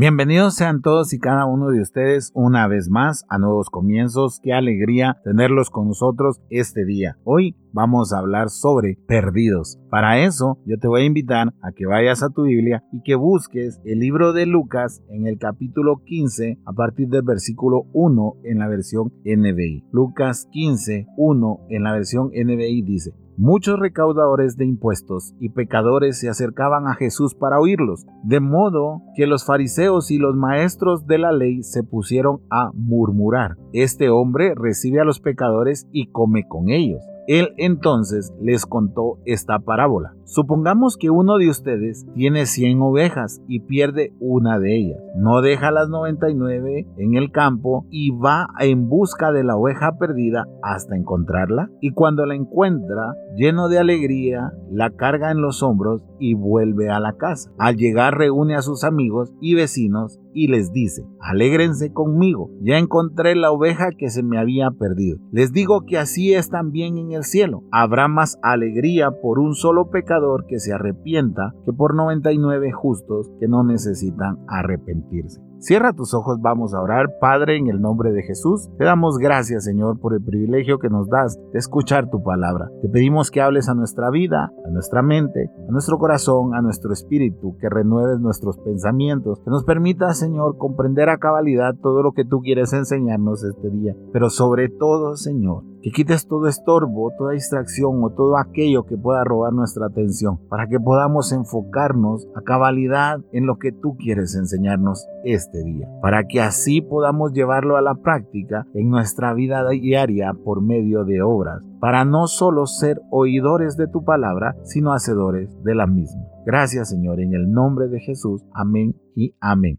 Bienvenidos sean todos y cada uno de ustedes una vez más a Nuevos Comienzos. Qué alegría tenerlos con nosotros este día. Hoy vamos a hablar sobre perdidos. Para eso yo te voy a invitar a que vayas a tu Biblia y que busques el libro de Lucas en el capítulo 15 a partir del versículo 1 en la versión NBI. Lucas 15, 1 en la versión NBI dice, Muchos recaudadores de impuestos y pecadores se acercaban a Jesús para oírlos, de modo que los fariseos y los maestros de la ley se pusieron a murmurar. Este hombre recibe a los pecadores y come con ellos. Él entonces les contó esta parábola. Supongamos que uno de ustedes tiene 100 ovejas y pierde una de ellas. No deja las 99 en el campo y va en busca de la oveja perdida hasta encontrarla. Y cuando la encuentra, lleno de alegría, la carga en los hombros y vuelve a la casa. Al llegar reúne a sus amigos y vecinos y les dice, alégrense conmigo, ya encontré la oveja que se me había perdido. Les digo que así es también en el cielo. Habrá más alegría por un solo pecador que se arrepienta que por 99 justos que no necesitan arrepentirse. Cierra tus ojos, vamos a orar. Padre, en el nombre de Jesús, te damos gracias, Señor, por el privilegio que nos das de escuchar tu palabra. Te pedimos que hables a nuestra vida, a nuestra mente, a nuestro corazón, a nuestro espíritu, que renueves nuestros pensamientos, que nos permitas, Señor, comprender a cabalidad todo lo que tú quieres enseñarnos este día. Pero sobre todo, Señor, que quites todo estorbo, toda distracción o todo aquello que pueda robar nuestra atención, para que podamos enfocarnos a cabalidad en lo que tú quieres enseñarnos este día, para que así podamos llevarlo a la práctica en nuestra vida diaria por medio de obras, para no solo ser oidores de tu palabra, sino hacedores de la misma. Gracias Señor, en el nombre de Jesús. Amén y amén.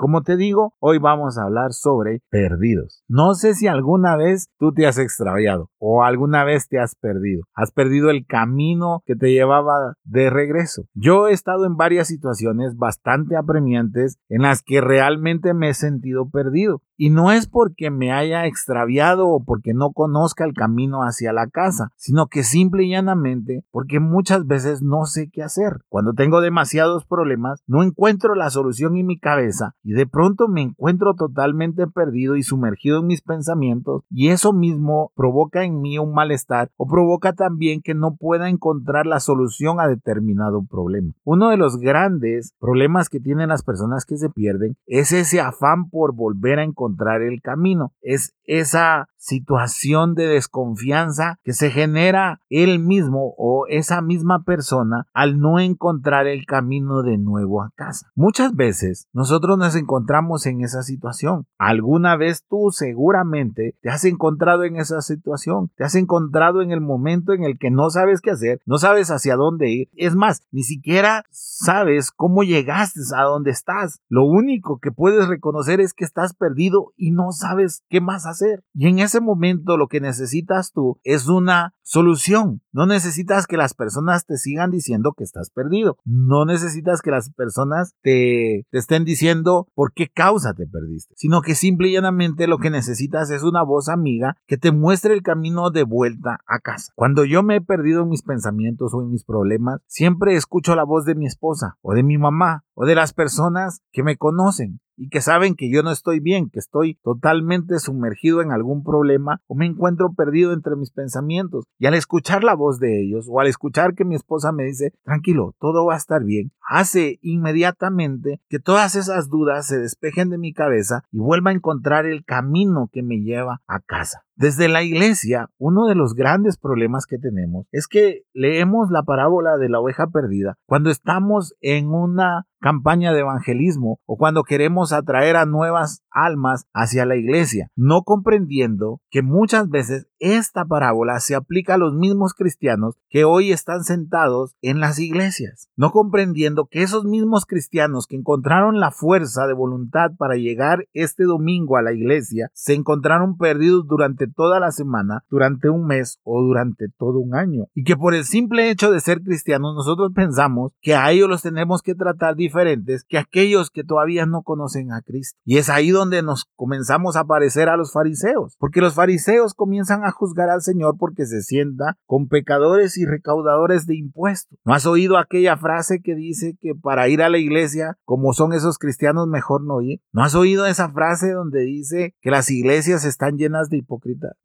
Como te digo, hoy vamos a hablar sobre perdidos. No sé si alguna vez tú te has extraviado o alguna vez te has perdido. Has perdido el camino que te llevaba de regreso. Yo he estado en varias situaciones bastante apremiantes en las que realmente me he sentido perdido. Y no es porque me haya extraviado o porque no conozca el camino hacia la casa, sino que simple y llanamente porque muchas veces no sé qué hacer. Cuando tengo demasiados problemas, no encuentro la solución en mi cabeza y de pronto me encuentro totalmente perdido y sumergido en mis pensamientos y eso mismo provoca en mí un malestar o provoca también que no pueda encontrar la solución a determinado problema. Uno de los grandes problemas que tienen las personas que se pierden es ese afán por volver a encontrar encontrar el camino. Es esa situación de desconfianza que se genera él mismo o esa misma persona al no encontrar el camino de nuevo a casa. Muchas veces nosotros nos encontramos en esa situación. Alguna vez tú seguramente te has encontrado en esa situación, te has encontrado en el momento en el que no sabes qué hacer, no sabes hacia dónde ir. Es más, ni siquiera sabes cómo llegaste a donde estás. Lo único que puedes reconocer es que estás perdido y no sabes qué más hacer. Y en ese momento lo que necesitas tú es una solución. No necesitas que las personas te sigan diciendo que estás perdido. No necesitas que las personas te, te estén diciendo por qué causa te perdiste. Sino que simple y llanamente lo que necesitas es una voz amiga que te muestre el camino de vuelta a casa. Cuando yo me he perdido en mis pensamientos o en mis problemas, siempre escucho la voz de mi esposa o de mi mamá o de las personas que me conocen y que saben que yo no estoy bien, que estoy totalmente sumergido en algún problema o me encuentro perdido entre mis pensamientos. Y al escuchar la voz de ellos o al escuchar que mi esposa me dice, tranquilo, todo va a estar bien, hace inmediatamente que todas esas dudas se despejen de mi cabeza y vuelva a encontrar el camino que me lleva a casa. Desde la iglesia, uno de los grandes problemas que tenemos es que leemos la parábola de la oveja perdida cuando estamos en una campaña de evangelismo o cuando queremos atraer a nuevas almas hacia la iglesia, no comprendiendo que muchas veces esta parábola se aplica a los mismos cristianos que hoy están sentados en las iglesias, no comprendiendo que esos mismos cristianos que encontraron la fuerza de voluntad para llegar este domingo a la iglesia se encontraron perdidos durante toda la semana, durante un mes o durante todo un año. Y que por el simple hecho de ser cristianos nosotros pensamos que a ellos los tenemos que tratar diferentes que aquellos que todavía no conocen a Cristo. Y es ahí donde nos comenzamos a parecer a los fariseos, porque los fariseos comienzan a juzgar al Señor porque se sienta con pecadores y recaudadores de impuestos. ¿No has oído aquella frase que dice que para ir a la iglesia, como son esos cristianos, mejor no ir? ¿No has oído esa frase donde dice que las iglesias están llenas de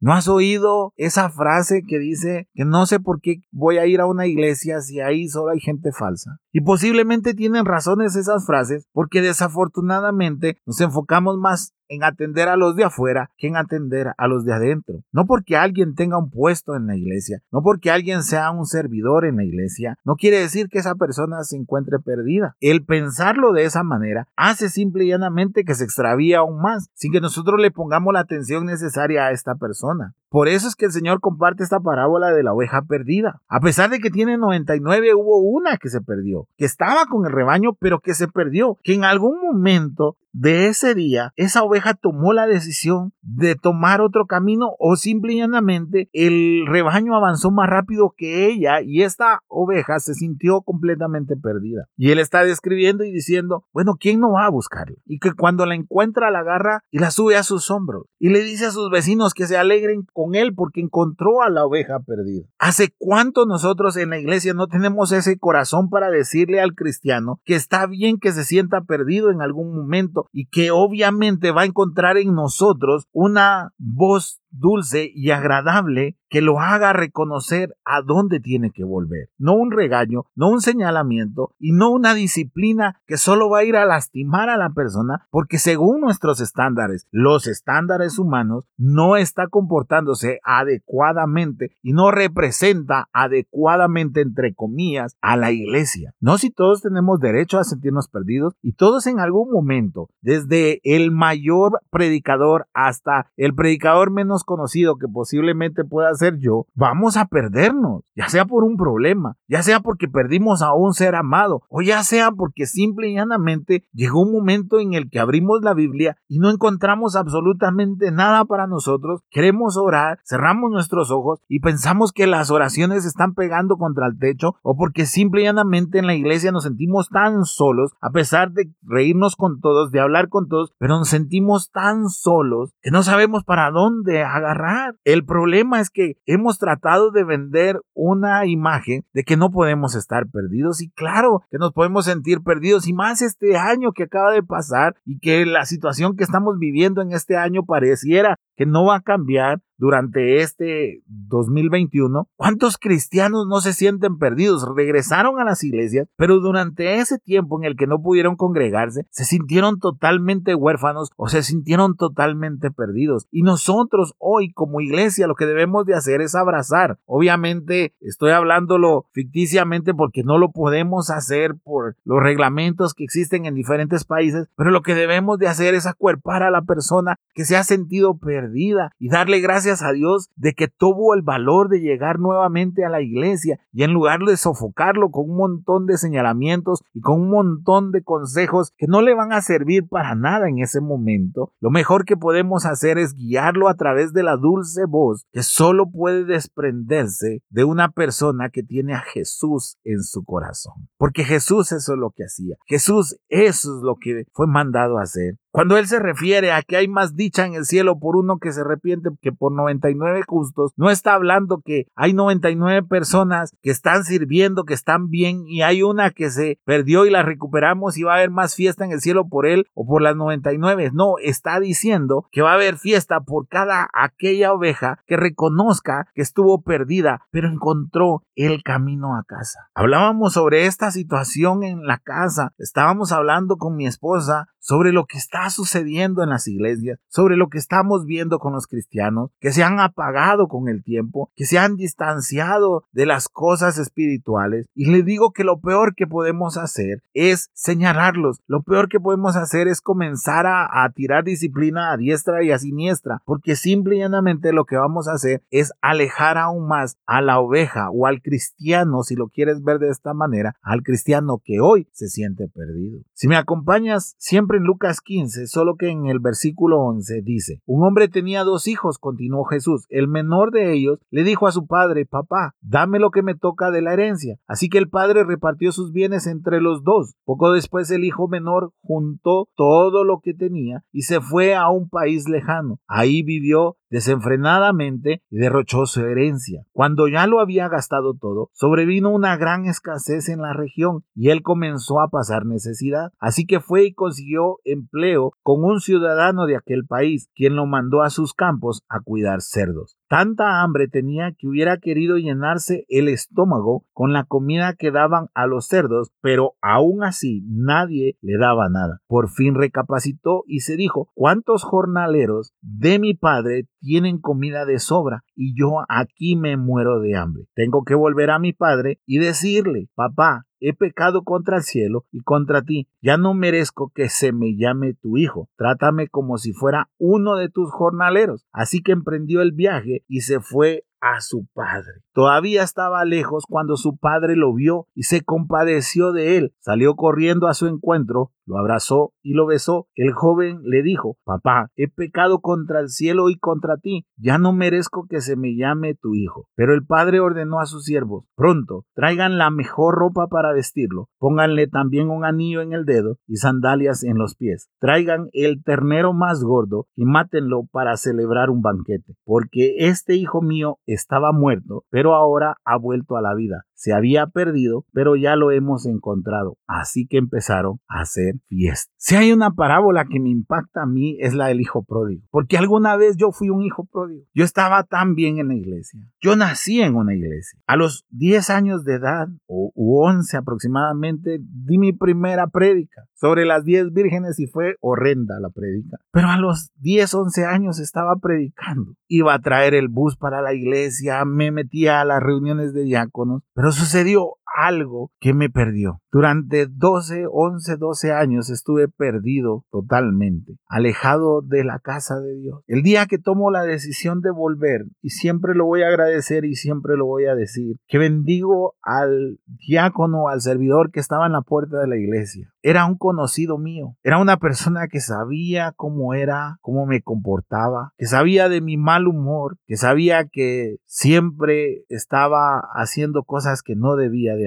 ¿No has oído esa frase que dice que no sé por qué voy a ir a una iglesia si ahí solo hay gente falsa? Y posiblemente tienen razones esas frases porque desafortunadamente nos enfocamos más en atender a los de afuera que en atender a los de adentro. No porque alguien tenga un puesto en la iglesia, no porque alguien sea un servidor en la iglesia, no quiere decir que esa persona se encuentre perdida. El pensarlo de esa manera hace simple y llanamente que se extravía aún más, sin que nosotros le pongamos la atención necesaria a esta persona. Por eso es que el Señor comparte esta parábola de la oveja perdida. A pesar de que tiene 99, hubo una que se perdió, que estaba con el rebaño, pero que se perdió, que en algún momento de ese día, esa oveja tomó la decisión de tomar otro camino o simplemente el rebaño avanzó más rápido que ella y esta oveja se sintió completamente perdida. Y él está describiendo y diciendo, bueno, ¿quién no va a buscarla? Y que cuando la encuentra la agarra y la sube a sus hombros y le dice a sus vecinos que se alegren con él porque encontró a la oveja perdida. ¿Hace cuánto nosotros en la iglesia no tenemos ese corazón para decirle al cristiano que está bien que se sienta perdido en algún momento y que obviamente va a encontrar en nosotros una voz dulce y agradable que lo haga reconocer a dónde tiene que volver. No un regaño, no un señalamiento y no una disciplina que solo va a ir a lastimar a la persona porque según nuestros estándares, los estándares humanos, no está comportándose adecuadamente y no representa adecuadamente, entre comillas, a la iglesia. No si todos tenemos derecho a sentirnos perdidos y todos en algún momento, desde el mayor predicador hasta el predicador menos conocido que posiblemente pueda ser yo, vamos a perdernos, ya sea por un problema, ya sea porque perdimos a un ser amado, o ya sea porque simple y llanamente llegó un momento en el que abrimos la Biblia y no encontramos absolutamente nada para nosotros, queremos orar, cerramos nuestros ojos y pensamos que las oraciones están pegando contra el techo, o porque simple y llanamente en la iglesia nos sentimos tan solos, a pesar de reírnos con todos, de hablar con todos, pero nos sentimos tan solos que no sabemos para dónde agarrar. El problema es que hemos tratado de vender una imagen de que no podemos estar perdidos y claro que nos podemos sentir perdidos y más este año que acaba de pasar y que la situación que estamos viviendo en este año pareciera que no va a cambiar durante este 2021, ¿cuántos cristianos no se sienten perdidos? Regresaron a las iglesias, pero durante ese tiempo en el que no pudieron congregarse, se sintieron totalmente huérfanos o se sintieron totalmente perdidos. Y nosotros hoy como iglesia lo que debemos de hacer es abrazar. Obviamente estoy hablándolo ficticiamente porque no lo podemos hacer por los reglamentos que existen en diferentes países, pero lo que debemos de hacer es acuerpar a la persona que se ha sentido perdida y darle gracias a Dios de que tuvo el valor de llegar nuevamente a la iglesia y en lugar de sofocarlo con un montón de señalamientos y con un montón de consejos que no le van a servir para nada en ese momento, lo mejor que podemos hacer es guiarlo a través de la dulce voz que solo puede desprenderse de una persona que tiene a Jesús en su corazón. Porque Jesús eso es lo que hacía. Jesús eso es lo que fue mandado a hacer. Cuando él se refiere a que hay más dicha en el cielo por uno que se arrepiente que por 99 justos, no está hablando que hay 99 personas que están sirviendo, que están bien y hay una que se perdió y la recuperamos y va a haber más fiesta en el cielo por él o por las 99. No, está diciendo que va a haber fiesta por cada aquella oveja que reconozca que estuvo perdida, pero encontró el camino a casa. Hablábamos sobre esta situación en la casa, estábamos hablando con mi esposa sobre lo que está sucediendo en las iglesias, sobre lo que estamos viendo con los cristianos, que se han apagado con el tiempo, que se han distanciado de las cosas espirituales. Y le digo que lo peor que podemos hacer es señalarlos, lo peor que podemos hacer es comenzar a, tirar disciplina a diestra y a siniestra, porque simple y llanamente lo que vamos a hacer es alejar aún más a la oveja o al cristiano, si lo quieres ver de esta manera, al cristiano que hoy se siente perdido. Si me acompañas siempre en Lucas 15, 15, solo que en el versículo 11 dice, un hombre tenía dos hijos, continuó Jesús. El menor de ellos le dijo a su padre, papá, dame lo que me toca de la herencia. Así que el padre repartió sus bienes entre los dos. Poco después el hijo menor juntó todo lo que tenía y se fue a un país lejano. Ahí vivió desenfrenadamente y derrochó su herencia. Cuando ya lo había gastado todo, sobrevino una gran escasez en la región y él comenzó a pasar necesidad. Así que fue y consiguió empleo con un ciudadano de aquel país, quien lo mandó a sus campos a cuidar cerdos. Tanta hambre tenía que hubiera querido llenarse el estómago con la comida que daban a los cerdos, pero aún así nadie le daba nada. Por fin recapacitó y se dijo, ¿cuántos jornaleros de mi padre tienen comida de sobra y yo aquí me muero de hambre? Tengo que volver a mi padre y decirle, papá, he pecado contra el cielo y contra ti, ya no merezco que se me llame tu hijo, trátame como si fuera uno de tus jornaleros. Así que emprendió el viaje y se fue a su padre. Todavía estaba lejos cuando su padre lo vio y se compadeció de él. Salió corriendo a su encuentro, lo abrazó y lo besó. El joven le dijo, Papá, he pecado contra el cielo y contra ti, ya no merezco que se me llame tu hijo. Pero el padre ordenó a sus siervos, pronto, traigan la mejor ropa para vestirlo, pónganle también un anillo en el dedo y sandalias en los pies. Traigan el ternero más gordo y mátenlo para celebrar un banquete, porque este hijo mío estaba muerto, pero ahora ha vuelto a la vida. Se había perdido, pero ya lo hemos encontrado. Así que empezaron a hacer fiesta. Si hay una parábola que me impacta a mí es la del hijo pródigo, porque alguna vez yo fui un hijo pródigo. Yo estaba tan bien en la iglesia. Yo nací en una iglesia. A los 10 años de edad, o 11 aproximadamente, di mi primera prédica sobre las 10 vírgenes y fue horrenda la prédica. Pero a los 10, 11 años estaba predicando. Iba a traer el bus para la iglesia, me metía a las reuniones de diáconos, sucedió algo que me perdió. Durante 12, 11, 12 años estuve perdido totalmente, alejado de la casa de Dios. El día que tomo la decisión de volver, y siempre lo voy a agradecer y siempre lo voy a decir, que bendigo al diácono, al servidor que estaba en la puerta de la iglesia. Era un conocido mío, era una persona que sabía cómo era, cómo me comportaba, que sabía de mi mal humor, que sabía que siempre estaba haciendo cosas que no debía de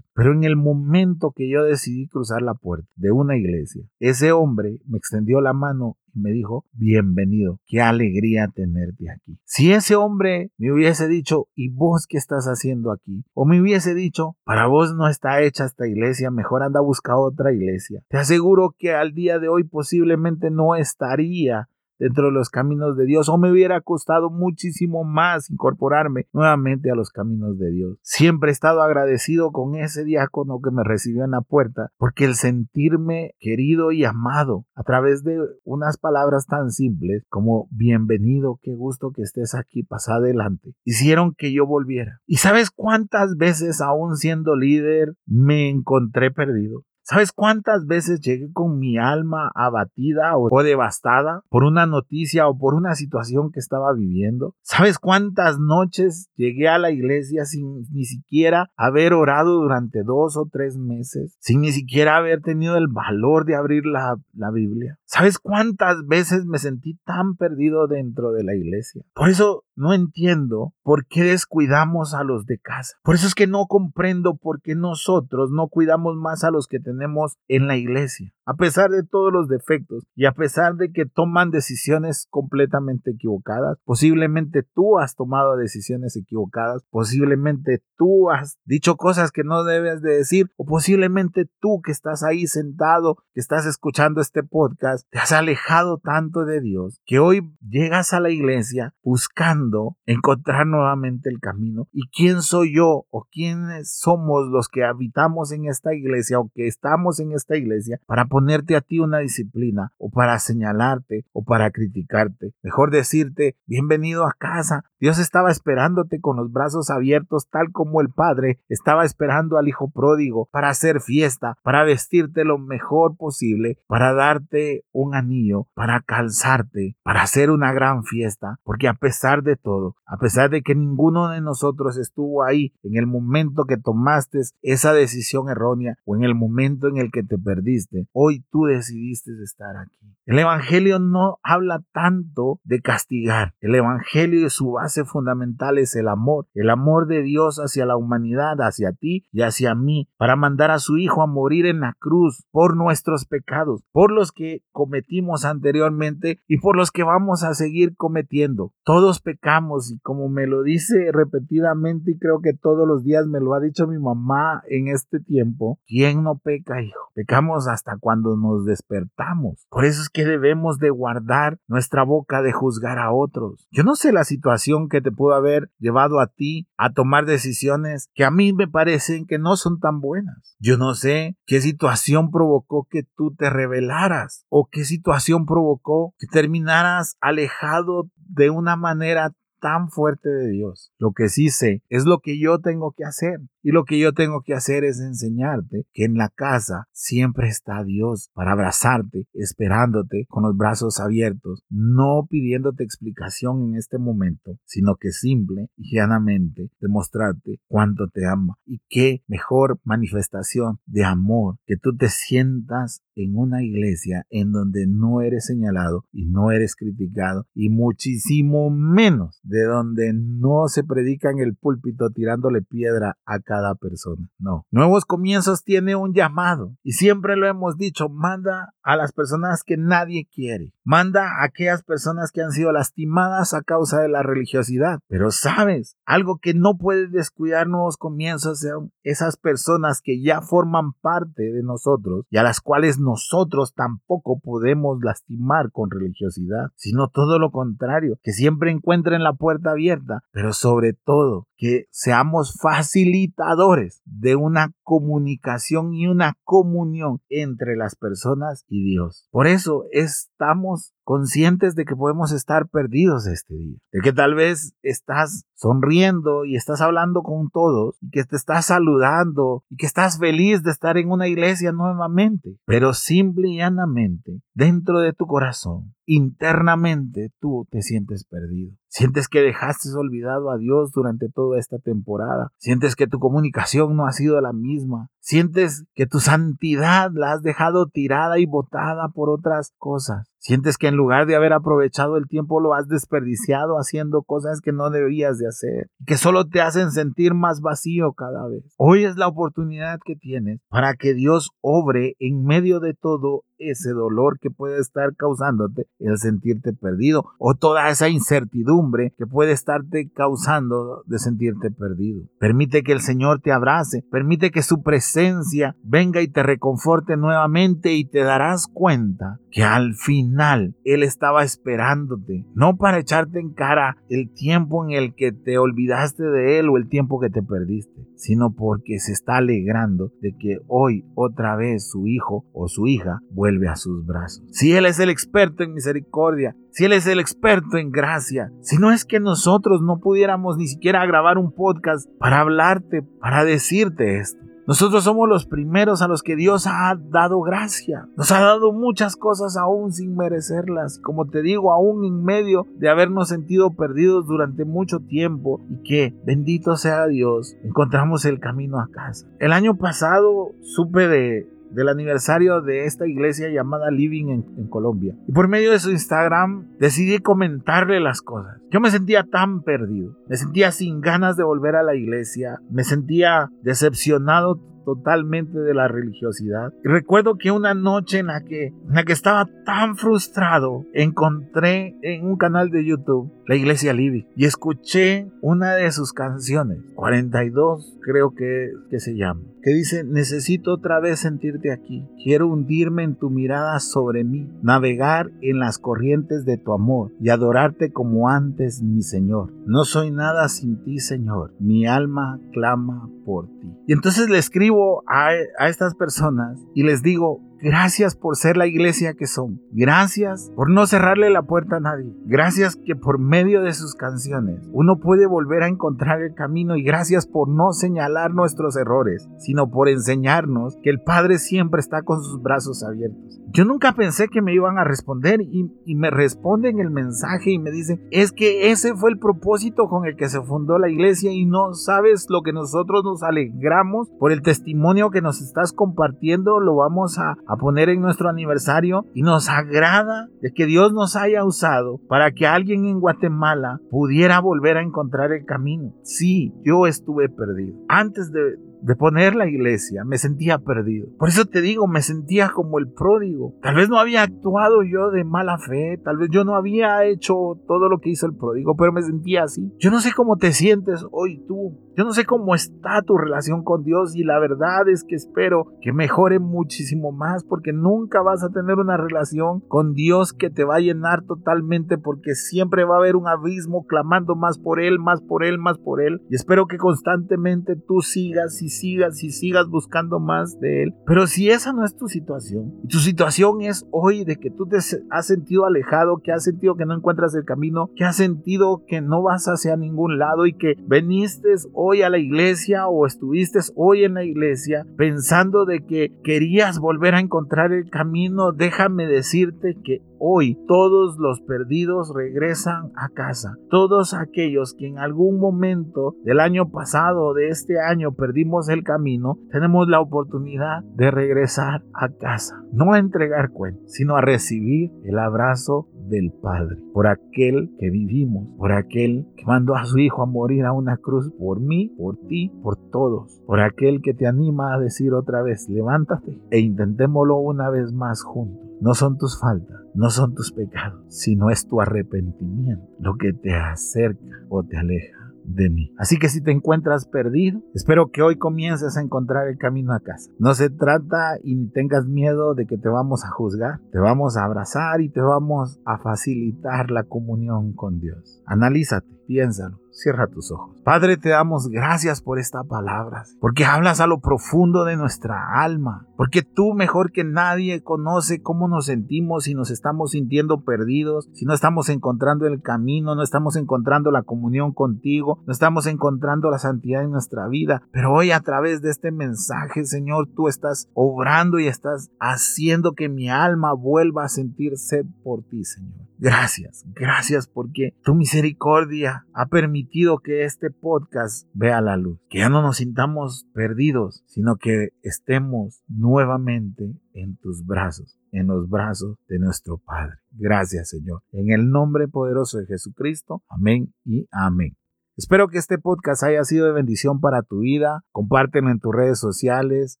Pero en el momento que yo decidí cruzar la puerta de una iglesia, ese hombre me extendió la mano y me dijo, bienvenido, qué alegría tenerte aquí. Si ese hombre me hubiese dicho, ¿y vos qué estás haciendo aquí? O me hubiese dicho, para vos no está hecha esta iglesia, mejor anda a buscar otra iglesia. Te aseguro que al día de hoy posiblemente no estaría dentro de los caminos de Dios o me hubiera costado muchísimo más incorporarme nuevamente a los caminos de Dios. Siempre he estado agradecido con ese diácono que me recibió en la puerta porque el sentirme querido y amado a través de unas palabras tan simples como bienvenido, qué gusto que estés aquí, pasa adelante, hicieron que yo volviera. ¿Y sabes cuántas veces aún siendo líder me encontré perdido? ¿Sabes cuántas veces llegué con mi alma abatida o, devastada por una noticia o por una situación que estaba viviendo? ¿Sabes cuántas noches llegué a la iglesia sin ni siquiera haber orado durante dos o tres meses? Sin ni siquiera haber tenido el valor de abrir la, la Biblia. ¿Sabes cuántas veces me sentí tan perdido dentro de la iglesia? Por eso no entiendo por qué descuidamos a los de casa. Por eso es que no comprendo por qué nosotros no cuidamos más a los que tenemos en la iglesia a pesar de todos los defectos y a pesar de que toman decisiones completamente equivocadas, posiblemente tú has tomado decisiones equivocadas, posiblemente tú has dicho cosas que no debes de decir o posiblemente tú que estás ahí sentado, que estás escuchando este podcast, te has alejado tanto de Dios que hoy llegas a la iglesia buscando encontrar nuevamente el camino. ¿Y quién soy yo o quiénes somos los que habitamos en esta iglesia o que estamos en esta iglesia para ponerte a ti una disciplina o para señalarte o para criticarte. Mejor decirte, bienvenido a casa. Dios estaba esperándote con los brazos abiertos tal como el Padre estaba esperando al Hijo pródigo para hacer fiesta, para vestirte lo mejor posible, para darte un anillo, para calzarte, para hacer una gran fiesta. Porque a pesar de todo, a pesar de que ninguno de nosotros estuvo ahí en el momento que tomaste esa decisión errónea o en el momento en el que te perdiste, hoy tú decidiste estar aquí. El Evangelio no habla tanto de castigar. El Evangelio y su base fundamental es el amor. El amor de Dios hacia la humanidad, hacia ti y hacia mí, para mandar a su Hijo a morir en la cruz por nuestros pecados, por los que cometimos anteriormente y por los que vamos a seguir cometiendo. Todos pecamos y como me lo dice repetidamente y creo que todos los días me lo ha dicho mi mamá en este tiempo, ¿quién no peca, hijo? Pecamos hasta cuando nos despertamos. Por eso es que debemos de guardar nuestra boca de juzgar a otros. Yo no sé la situación que te pudo haber llevado a ti a tomar decisiones que a mí me parecen que no son tan buenas. Yo no sé qué situación provocó que tú te rebelaras o qué situación provocó que terminaras alejado de una manera tan fuerte de Dios. Lo que sí sé es lo que yo tengo que hacer. Y lo que yo tengo que hacer es enseñarte que en la casa siempre está Dios para abrazarte, esperándote con los brazos abiertos, no pidiéndote explicación en este momento, sino que simple y llanamente demostrarte cuánto te ama. Y qué mejor manifestación de amor que tú te sientas en una iglesia en donde no eres señalado y no eres criticado y muchísimo menos de donde no se predica en el púlpito tirándole piedra a cada persona. No. Nuevos Comienzos tiene un llamado y siempre lo hemos dicho, manda a las personas que nadie quiere. Manda a aquellas personas que han sido lastimadas a causa de la religiosidad. Pero sabes, algo que no puede descuidar Nuevos Comienzos son esas personas que ya forman parte de nosotros y a las cuales nosotros tampoco podemos lastimar con religiosidad, sino todo lo contrario, que siempre encuentren la puerta abierta, pero sobre todo que seamos facilitadores de una comunicación y una comunión entre las personas y Dios. Por eso estamos conscientes de que podemos estar perdidos este día, de que tal vez estás sonriendo y estás hablando con todos y que te estás saludando y que estás feliz de estar en una iglesia nuevamente, pero simple y llanamente dentro de tu corazón, internamente tú te sientes perdido. Sientes que dejaste olvidado a Dios durante toda esta temporada. Sientes que tu comunicación no ha sido la misma. Sientes que tu santidad la has dejado tirada y botada por otras cosas. Sientes que en lugar de haber aprovechado el tiempo lo has desperdiciado haciendo cosas que no debías de hacer, que solo te hacen sentir más vacío cada vez. Hoy es la oportunidad que tienes para que Dios obre en medio de todo ese dolor que puede estar causándote el sentirte perdido o toda esa incertidumbre que puede estarte causando de sentirte perdido. Permite que el Señor te abrace, permite que su presencia venga y te reconforte nuevamente y te darás cuenta que al final Él estaba esperándote, no para echarte en cara el tiempo en el que te olvidaste de Él o el tiempo que te perdiste, sino porque se está alegrando de que hoy otra vez su hijo o su hija a sus brazos. Si Él es el experto en misericordia, si Él es el experto en gracia, si no es que nosotros no pudiéramos ni siquiera grabar un podcast para hablarte, para decirte esto. Nosotros somos los primeros a los que Dios ha dado gracia. Nos ha dado muchas cosas aún sin merecerlas. Como te digo, aún en medio de habernos sentido perdidos durante mucho tiempo y que, bendito sea Dios, encontramos el camino a casa. El año pasado supe de, del aniversario de esta iglesia llamada Living en, Colombia. Y por medio de su Instagram decidí comentarle las cosas. Yo me sentía tan perdido, me sentía sin ganas de volver a la iglesia, me sentía decepcionado totalmente de la religiosidad. Recuerdo que una noche en la que, en la que estaba tan frustrado, encontré en un canal de YouTube la iglesia Libby y escuché una de sus canciones, 42 creo que, que se llama, que dice, necesito otra vez sentirte aquí, quiero hundirme en tu mirada sobre mí, navegar en las corrientes de tu amor y adorarte como antes, mi Señor. No soy nada sin ti, Señor, mi alma clama por ti. Y entonces le escribo a, estas personas y les digo, Gracias por ser la iglesia que son. Gracias por no cerrarle la puerta a nadie. Gracias que por medio de sus canciones uno puede volver a encontrar el camino y gracias por no señalar nuestros errores, sino por enseñarnos que el Padre siempre está con sus brazos abiertos. Yo nunca pensé que me iban a responder y, me responden el mensaje y me dicen, es que ese fue el propósito con el que se fundó la iglesia y no sabes lo que nosotros nos alegramos por el testimonio que nos estás compartiendo, lo vamos a a poner en nuestro aniversario y nos agrada de que Dios nos haya usado para que alguien en Guatemala pudiera volver a encontrar el camino. Sí, yo estuve perdido. Antes de, de poner la iglesia, me sentía perdido. Por eso te digo, me sentía como el pródigo. Tal vez no había actuado yo de mala fe, tal vez yo no había hecho todo lo que hizo el pródigo, pero me sentía así. Yo no sé cómo te sientes hoy tú. Yo no sé cómo está tu relación con Dios y la verdad es que espero que mejore muchísimo más porque nunca vas a tener una relación con Dios que te va a llenar totalmente porque siempre va a haber un abismo clamando más por Él, más por Él, más por Él. Y espero que constantemente tú sigas y sigas y sigas buscando más de Él. Pero si esa no es tu situación, y tu situación es hoy de que tú te has sentido alejado, que has sentido que no encuentras el camino, que has sentido que no vas hacia ningún lado y que veniste hoy a la iglesia o estuviste hoy en la iglesia pensando de que querías volver a encontrar el camino, déjame decirte que Hoy todos los perdidos regresan a casa. Todos aquellos que en algún momento del año pasado de este año perdimos el camino, tenemos la oportunidad de regresar a casa. No a entregar cuentas, sino a recibir el abrazo del Padre, por aquel que vivimos, por aquel que mandó a su Hijo a morir a una cruz por mí, por ti, por todos, por aquel que te anima a decir otra vez, levántate e intentémoslo una vez más juntos. No son tus faltas, no son tus pecados, sino es tu arrepentimiento lo que te acerca o te aleja de mí. Así que si te encuentras perdido, espero que hoy comiences a encontrar el camino a casa. No se trata y tengas miedo de que te vamos a juzgar, te vamos a abrazar y te vamos a facilitar la comunión con Dios. Analízate, piénsalo. Cierra tus ojos. Padre, te damos gracias por esta palabra, porque hablas a lo profundo de nuestra alma, porque tú mejor que nadie conoce cómo nos sentimos si nos estamos sintiendo perdidos, si no estamos encontrando el camino, no estamos encontrando la comunión contigo, no estamos encontrando la santidad en nuestra vida. Pero hoy a través de este mensaje, Señor, tú estás obrando y estás haciendo que mi alma vuelva a sentir sed por ti, Señor. Gracias, gracias porque tu misericordia ha permitido que este podcast vea la luz, que ya no nos sintamos perdidos, sino que estemos nuevamente en tus brazos, en los brazos de nuestro Padre. Gracias, Señor. En el nombre poderoso de Jesucristo. Amén y amén. Espero que este podcast haya sido de bendición para tu vida. Compártelo en tus redes sociales.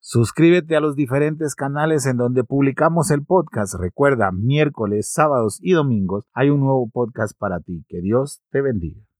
Suscríbete a los diferentes canales en donde publicamos el podcast. Recuerda, miércoles, sábados y domingos hay un nuevo podcast para ti. Que Dios te bendiga.